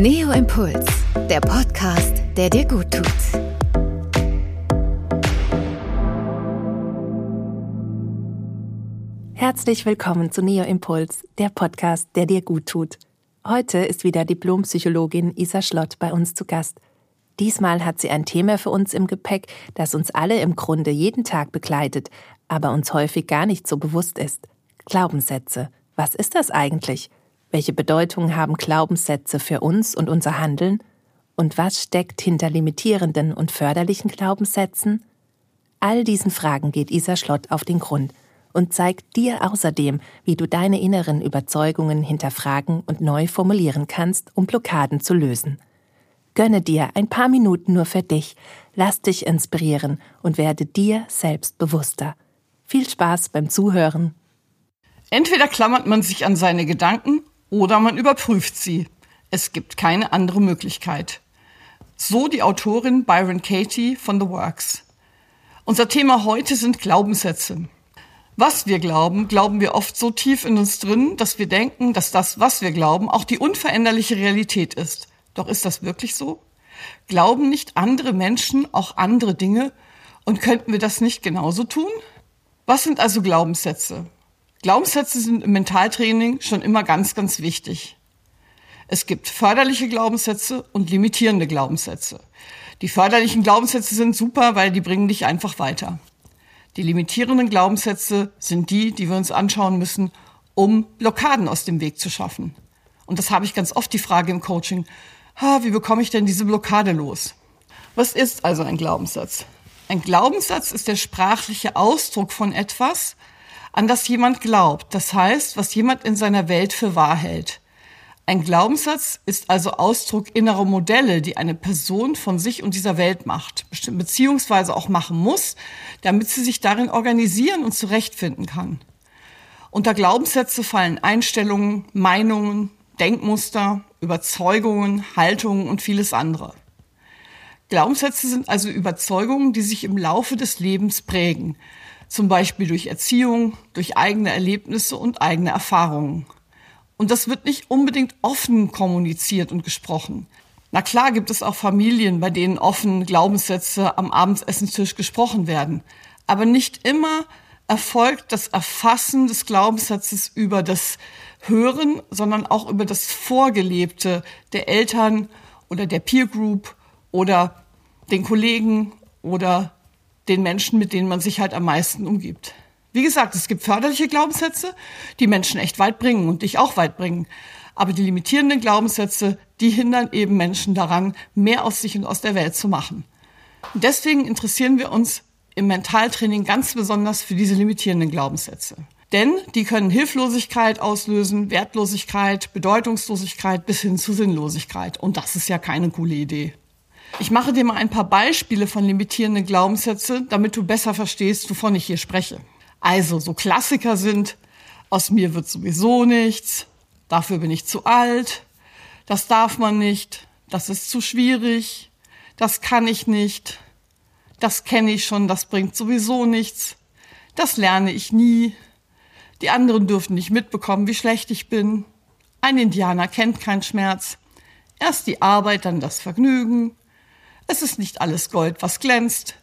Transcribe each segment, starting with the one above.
Neo Impuls, der Podcast, der dir gut tut. Herzlich willkommen zu Neo Impuls, der Podcast, der dir gut tut. Heute ist wieder Diplompsychologin Isa Schlott bei uns zu Gast. Diesmal hat sie ein Thema für uns im Gepäck, das uns alle im Grunde jeden Tag begleitet, aber uns häufig gar nicht so bewusst ist. Glaubenssätze. Was ist das eigentlich? Welche Bedeutung haben Glaubenssätze für uns und unser Handeln? Und was steckt hinter limitierenden und förderlichen Glaubenssätzen? All diesen Fragen geht Isa Schlott auf den Grund und zeigt dir außerdem, wie du deine inneren Überzeugungen hinterfragen und neu formulieren kannst, um Blockaden zu lösen. Gönne dir ein paar Minuten nur für dich, lass dich inspirieren und werde dir selbst bewusster. Viel Spaß beim Zuhören. Entweder klammert man sich an seine Gedanken oder man überprüft sie. Es gibt keine andere Möglichkeit. So die Autorin Byron Katie von The Works. Unser Thema heute sind Glaubenssätze. Was wir glauben, glauben wir oft so tief in uns drin, dass wir denken, dass das, was wir glauben, auch die unveränderliche Realität ist. Doch ist das wirklich so? Glauben nicht andere Menschen auch andere Dinge und könnten wir das nicht genauso tun? Was sind also Glaubenssätze? Glaubenssätze sind im Mentaltraining schon immer ganz, ganz wichtig. Es gibt förderliche Glaubenssätze und limitierende Glaubenssätze. Die förderlichen Glaubenssätze sind super, weil die bringen dich einfach weiter. Die limitierenden Glaubenssätze sind die, die wir uns anschauen müssen, um Blockaden aus dem Weg zu schaffen. Und das habe ich ganz oft die Frage im Coaching. Ha, wie bekomme ich denn diese Blockade los? Was ist also ein Glaubenssatz? Ein Glaubenssatz ist der sprachliche Ausdruck von etwas, an das jemand glaubt. Das heißt, was jemand in seiner Welt für wahr hält. Ein Glaubenssatz ist also Ausdruck innerer Modelle, die eine Person von sich und dieser Welt macht, beziehungsweise auch machen muss, damit sie sich darin organisieren und zurechtfinden kann. Unter Glaubenssätze fallen Einstellungen, Meinungen, Denkmuster, Überzeugungen, Haltungen und vieles andere. Glaubenssätze sind also Überzeugungen, die sich im Laufe des Lebens prägen, zum Beispiel durch Erziehung, durch eigene Erlebnisse und eigene Erfahrungen. Und das wird nicht unbedingt offen kommuniziert und gesprochen. Na klar gibt es auch Familien, bei denen offen Glaubenssätze am Abendessenstisch gesprochen werden. Aber nicht immer erfolgt das Erfassen des Glaubenssatzes über das Hören, sondern auch über das Vorgelebte der Eltern oder der Peer Group oder den Kollegen oder den Menschen, mit denen man sich halt am meisten umgibt. Wie gesagt, es gibt förderliche Glaubenssätze, die Menschen echt weit bringen und dich auch weit bringen. Aber die limitierenden Glaubenssätze, die hindern eben Menschen daran, mehr aus sich und aus der Welt zu machen. Und deswegen interessieren wir uns im Mentaltraining ganz besonders für diese limitierenden Glaubenssätze. Denn die können Hilflosigkeit auslösen, Wertlosigkeit, Bedeutungslosigkeit bis hin zu Sinnlosigkeit. Und das ist ja keine coole Idee. Ich mache dir mal ein paar Beispiele von limitierenden Glaubenssätze, damit du besser verstehst, wovon ich hier spreche. Also, so Klassiker sind, aus mir wird sowieso nichts, dafür bin ich zu alt, das darf man nicht, das ist zu schwierig, das kann ich nicht, das kenne ich schon, das bringt sowieso nichts, das lerne ich nie, die anderen dürfen nicht mitbekommen, wie schlecht ich bin, ein Indianer kennt keinen Schmerz, erst die Arbeit, dann das Vergnügen, es ist nicht alles Gold, was glänzt.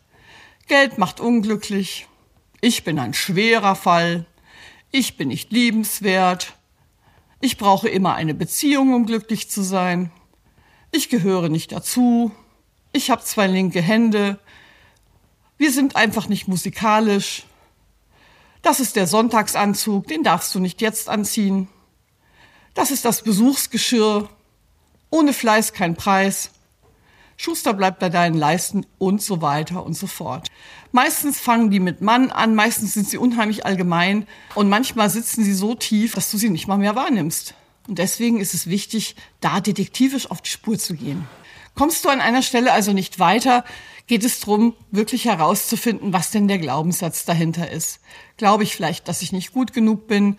Geld macht unglücklich. Ich bin ein schwerer Fall. Ich bin nicht liebenswert. Ich brauche immer eine Beziehung, um glücklich zu sein. Ich gehöre nicht dazu. Ich habe zwei linke Hände. Wir sind einfach nicht musikalisch. Das ist der Sonntagsanzug, den darfst du nicht jetzt anziehen. Das ist das Besuchsgeschirr. Ohne Fleiß kein Preis. Schuster bleibt bei deinen Leisten und so weiter und so fort. Meistens fangen die mit Mann an, meistens sind sie unheimlich allgemein und manchmal sitzen sie so tief, dass du sie nicht mal mehr wahrnimmst. Und deswegen ist es wichtig, da detektivisch auf die Spur zu gehen. Kommst du an einer Stelle also nicht weiter, geht es darum, wirklich herauszufinden, was denn der Glaubenssatz dahinter ist. Glaube ich vielleicht, dass ich nicht gut genug bin?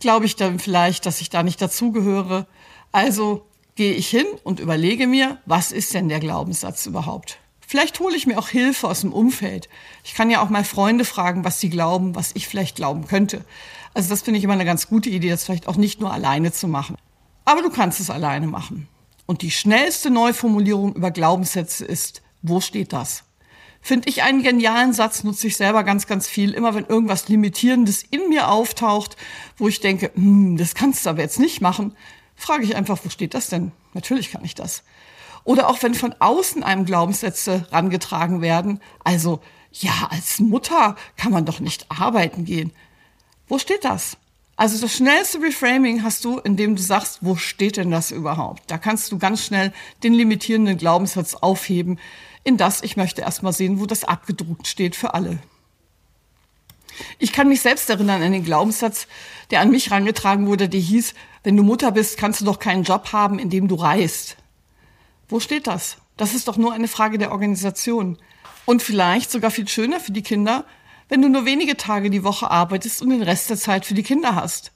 Glaube ich dann vielleicht, dass ich da nicht dazugehöre? Also gehe ich hin und überlege mir, was ist denn der Glaubenssatz überhaupt? Vielleicht hole ich mir auch Hilfe aus dem Umfeld. Ich kann ja auch mal Freunde fragen, was sie glauben, was ich vielleicht glauben könnte. Also das finde ich immer eine ganz gute Idee, das vielleicht auch nicht nur alleine zu machen. Aber du kannst es alleine machen. Und die schnellste Neuformulierung über Glaubenssätze ist, wo steht das? Finde ich einen genialen Satz, nutze ich selber ganz, ganz viel. Immer wenn irgendwas Limitierendes in mir auftaucht, wo ich denke, hm, das kannst du aber jetzt nicht machen, frage ich einfach, wo steht das denn? Natürlich kann ich das. Oder auch wenn von außen einem Glaubenssätze rangetragen werden, also ja, als Mutter kann man doch nicht arbeiten gehen. Wo steht das? Also das schnellste Reframing hast du, indem du sagst, wo steht denn das überhaupt? Da kannst du ganz schnell den limitierenden Glaubenssatz aufheben, in das ich möchte erstmal sehen, wo das abgedruckt steht für alle. Ich kann mich selbst erinnern an den Glaubenssatz, der an mich rangetragen wurde, der hieß, wenn du Mutter bist, kannst du doch keinen Job haben, in dem du reist. Wo steht das? Das ist doch nur eine Frage der Organisation. Und vielleicht sogar viel schöner für die Kinder, wenn du nur wenige Tage die Woche arbeitest und den Rest der Zeit für die Kinder hast.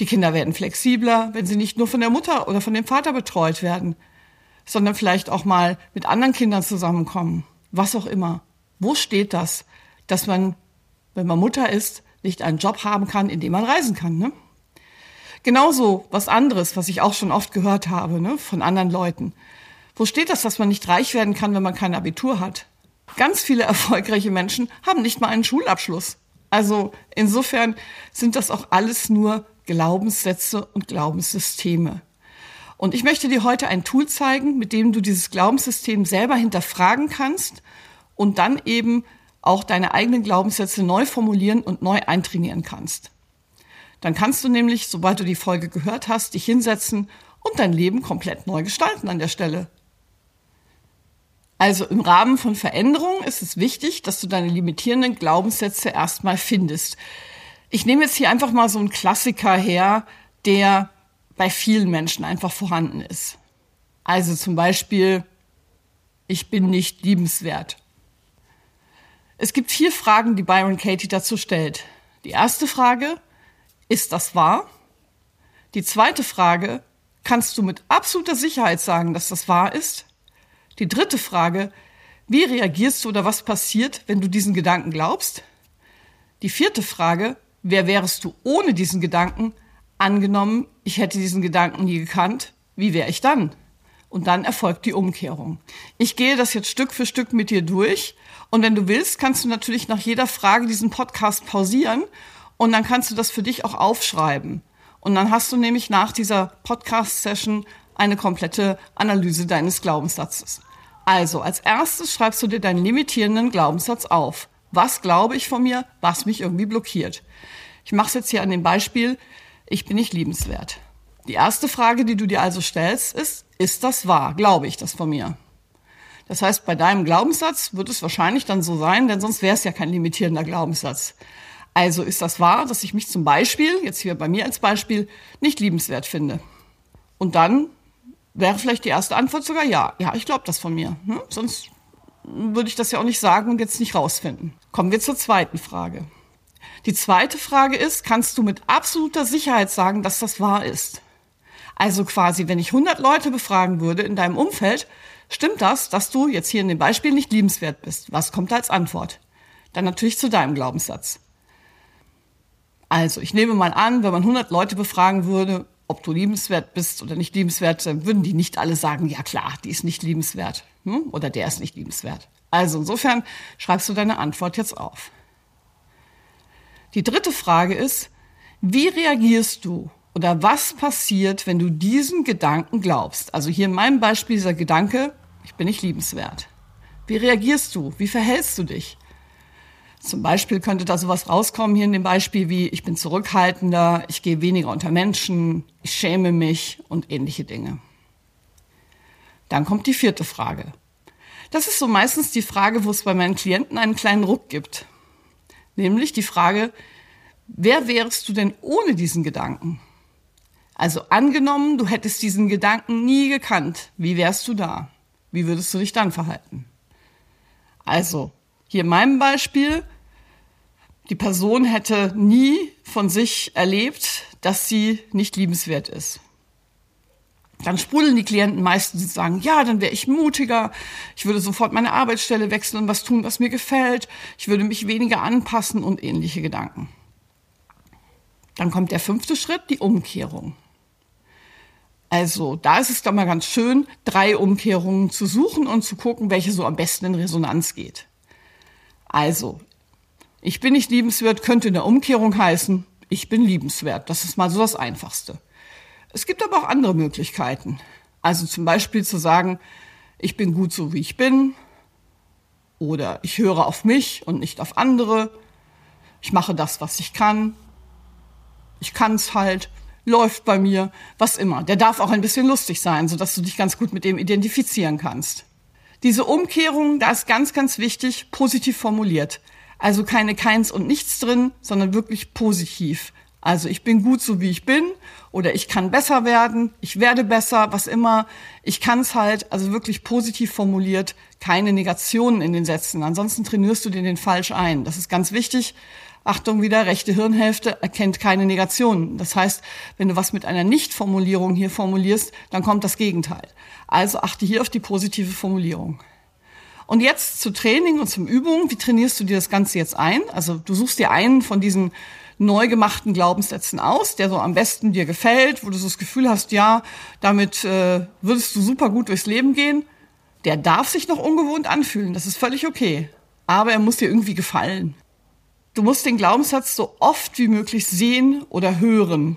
Die Kinder werden flexibler, wenn sie nicht nur von der Mutter oder von dem Vater betreut werden, sondern vielleicht auch mal mit anderen Kindern zusammenkommen. Was auch immer. Wo steht das, dass man, wenn man Mutter ist, nicht einen Job haben kann, in dem man reisen kann, ne? Genauso was anderes, was ich auch schon oft gehört habe, ne, von anderen Leuten. Wo steht das, dass man nicht reich werden kann, wenn man kein Abitur hat? Ganz viele erfolgreiche Menschen haben nicht mal einen Schulabschluss. Also insofern sind das auch alles nur Glaubenssätze und Glaubenssysteme. Und ich möchte dir heute ein Tool zeigen, mit dem du dieses Glaubenssystem selber hinterfragen kannst und dann eben auch deine eigenen Glaubenssätze neu formulieren und neu eintrainieren kannst. Dann kannst du nämlich, sobald du die Folge gehört hast, dich hinsetzen und dein Leben komplett neu gestalten an der Stelle. Also im Rahmen von Veränderungen ist es wichtig, dass du deine limitierenden Glaubenssätze erstmal findest. Ich nehme jetzt hier einfach mal so einen Klassiker her, der bei vielen Menschen einfach vorhanden ist. Also zum Beispiel, ich bin nicht liebenswert. Es gibt vier Fragen, die Byron Katie dazu stellt. Die erste Frage, ist das wahr? Die zweite Frage, kannst du mit absoluter Sicherheit sagen, dass das wahr ist? Die dritte Frage, wie reagierst du oder was passiert, wenn du diesen Gedanken glaubst? Die vierte Frage, wer wärst du ohne diesen Gedanken? Angenommen, ich hätte diesen Gedanken nie gekannt, wie wäre ich dann? Und dann erfolgt die Umkehrung. Ich gehe das jetzt Stück für Stück mit dir durch. Und wenn du willst, kannst du natürlich nach jeder Frage diesen Podcast pausieren und dann kannst du das für dich auch aufschreiben. Und dann hast du nämlich nach dieser Podcast-Session eine komplette Analyse deines Glaubenssatzes. Also, als erstes schreibst du dir deinen limitierenden Glaubenssatz auf. Was glaube ich von mir, was mich irgendwie blockiert? Ich mache es jetzt hier an dem Beispiel, ich bin nicht liebenswert. Die erste Frage, die du dir also stellst, ist, ist das wahr? Glaube ich das von mir? Das heißt, bei deinem Glaubenssatz wird es wahrscheinlich dann so sein, denn sonst wäre es ja kein limitierender Glaubenssatz. Also ist das wahr, dass ich mich zum Beispiel, jetzt hier bei mir als Beispiel, nicht liebenswert finde? Und dann wäre vielleicht die erste Antwort sogar ja. Ja, ich glaube das von mir. Hm? Sonst würde ich das ja auch nicht sagen und jetzt nicht rausfinden. Kommen wir zur zweiten Frage. Die zweite Frage ist, kannst du mit absoluter Sicherheit sagen, dass das wahr ist? Also quasi, wenn ich 100 Leute befragen würde in deinem Umfeld, stimmt das, dass du jetzt hier in dem Beispiel nicht liebenswert bist? Was kommt da als Antwort? Dann natürlich zu deinem Glaubenssatz. Also, ich nehme mal an, wenn man 100 Leute befragen würde, ob du liebenswert bist oder nicht liebenswert, dann würden die nicht alle sagen, ja klar, die ist nicht liebenswert hm? oder der ist nicht liebenswert. Also insofern schreibst du deine Antwort jetzt auf. Die dritte Frage ist, wie reagierst du oder was passiert, wenn du diesen Gedanken glaubst? Also hier in meinem Beispiel dieser Gedanke, ich bin nicht liebenswert. Wie reagierst du? Wie verhältst du dich? Zum Beispiel könnte da sowas rauskommen hier in dem Beispiel wie, ich bin zurückhaltender, ich gehe weniger unter Menschen, ich schäme mich und ähnliche Dinge. Dann kommt die vierte Frage. Das ist so meistens die Frage, wo es bei meinen Klienten einen kleinen Ruck gibt. Nämlich die Frage, wer wärst du denn ohne diesen Gedanken? Also angenommen, du hättest diesen Gedanken nie gekannt, wie wärst du da? Wie würdest du dich dann verhalten? Also, hier in meinem Beispiel, die Person hätte nie von sich erlebt, dass sie nicht liebenswert ist. Dann sprudeln die Klienten meistens und sagen, ja, dann wäre ich mutiger, ich würde sofort meine Arbeitsstelle wechseln und was tun, was mir gefällt, ich würde mich weniger anpassen und ähnliche Gedanken. Dann kommt der fünfte Schritt, die Umkehrung. Also da ist es doch mal ganz schön, drei Umkehrungen zu suchen und zu gucken, welche so am besten in Resonanz geht. Also, ich bin nicht liebenswert könnte in der Umkehrung heißen, ich bin liebenswert. Das ist mal so das Einfachste. Es gibt aber auch andere Möglichkeiten. Also zum Beispiel zu sagen, ich bin gut so wie ich bin oder ich höre auf mich und nicht auf andere. Ich mache das, was ich kann. Ich kann es halt, läuft bei mir, was immer. Der darf auch ein bisschen lustig sein, sodass du dich ganz gut mit dem identifizieren kannst. Diese Umkehrung, da ist ganz, ganz wichtig, positiv formuliert. Also keine Keins und Nichts drin, sondern wirklich positiv. Also ich bin gut so wie ich bin oder ich kann besser werden, ich werde besser, was immer. Ich kann es halt, also wirklich positiv formuliert, keine Negationen in den Sätzen. Ansonsten trainierst du dir den falsch ein. Das ist ganz wichtig. Achtung wieder, rechte Hirnhälfte erkennt keine Negationen. Das heißt, wenn du was mit einer Nicht-Formulierung hier formulierst, dann kommt das Gegenteil. Also achte hier auf die positive Formulierung. Und jetzt zu Training und zum Übung. Wie trainierst du dir das Ganze jetzt ein? Also du suchst dir einen von diesen neu gemachten Glaubenssätzen aus, der so am besten dir gefällt, wo du so das Gefühl hast, ja, damit äh, würdest du super gut durchs Leben gehen. Der darf sich noch ungewohnt anfühlen, das ist völlig okay. Aber er muss dir irgendwie gefallen. Du musst den Glaubenssatz so oft wie möglich sehen oder hören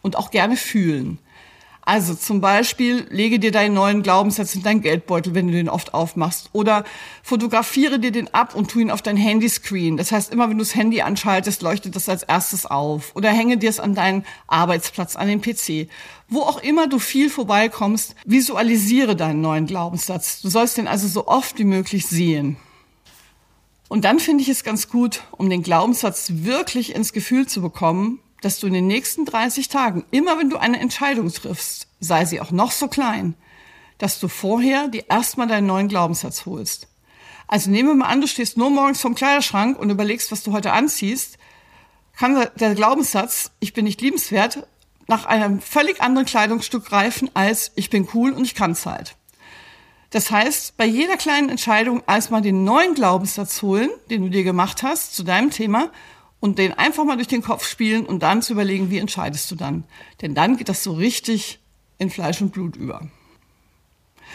und auch gerne fühlen. Also zum Beispiel lege dir deinen neuen Glaubenssatz in deinen Geldbeutel, wenn du den oft aufmachst. Oder fotografiere dir den ab und tu ihn auf dein Handyscreen. Das heißt, immer wenn du das Handy anschaltest, leuchtet das als erstes auf. Oder hänge dir es an deinen Arbeitsplatz, an den PC. Wo auch immer du viel vorbeikommst, visualisiere deinen neuen Glaubenssatz. Du sollst den also so oft wie möglich sehen. Und dann finde ich es ganz gut, um den Glaubenssatz wirklich ins Gefühl zu bekommen, dass du in den nächsten 30 Tagen, immer wenn du eine Entscheidung triffst, sei sie auch noch so klein, dass du vorher dir erstmal deinen neuen Glaubenssatz holst. Also nehmen wir mal an, du stehst nur morgens vom Kleiderschrank und überlegst, was du heute anziehst, kann der Glaubenssatz, ich bin nicht liebenswert, nach einem völlig anderen Kleidungsstück greifen als ich bin cool und ich kann's halt. Das heißt, bei jeder kleinen Entscheidung erstmal den neuen Glaubenssatz holen, den du dir gemacht hast zu deinem Thema und den einfach mal durch den Kopf spielen und dann zu überlegen, wie entscheidest du dann. Denn dann geht das so richtig in Fleisch und Blut über.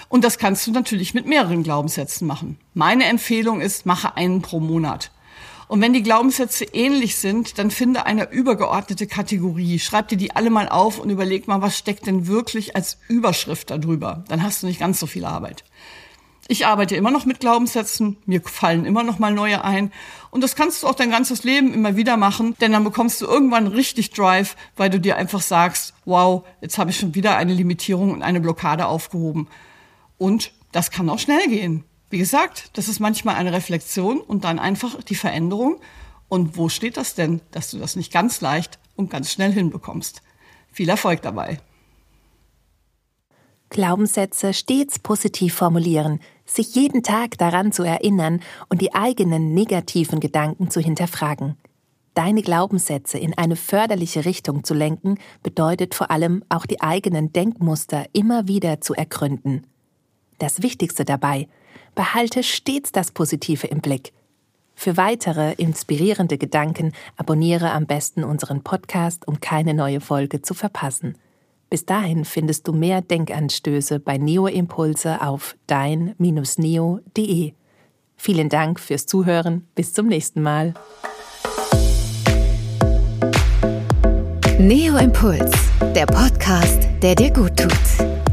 Und das kannst du natürlich mit mehreren Glaubenssätzen machen. Meine Empfehlung ist, mache einen pro Monat. Und wenn die Glaubenssätze ähnlich sind, dann finde eine übergeordnete Kategorie. Schreib dir die alle mal auf und überleg mal, was steckt denn wirklich als Überschrift darüber. Dann hast du nicht ganz so viel Arbeit. Ich arbeite immer noch mit Glaubenssätzen, mir fallen immer noch mal neue ein. Und das kannst du auch dein ganzes Leben immer wieder machen, denn dann bekommst du irgendwann richtig Drive, weil du dir einfach sagst, wow, jetzt habe ich schon wieder eine Limitierung und eine Blockade aufgehoben. Und das kann auch schnell gehen. Wie gesagt, das ist manchmal eine Reflexion und dann einfach die Veränderung. Und wo steht das denn, dass du das nicht ganz leicht und ganz schnell hinbekommst? Viel Erfolg dabei. Glaubenssätze stets positiv formulieren, sich jeden Tag daran zu erinnern und die eigenen negativen Gedanken zu hinterfragen. Deine Glaubenssätze in eine förderliche Richtung zu lenken, bedeutet vor allem auch die eigenen Denkmuster immer wieder zu ergründen. Das Wichtigste dabei, behalte stets das Positive im Blick. Für weitere inspirierende Gedanken abonniere am besten unseren Podcast, um keine neue Folge zu verpassen. Bis dahin findest du mehr Denkanstöße bei Neo Impulse auf dein-neo.de. Vielen Dank fürs Zuhören. Bis zum nächsten Mal. Neo Impuls, der Podcast, der dir gut tut.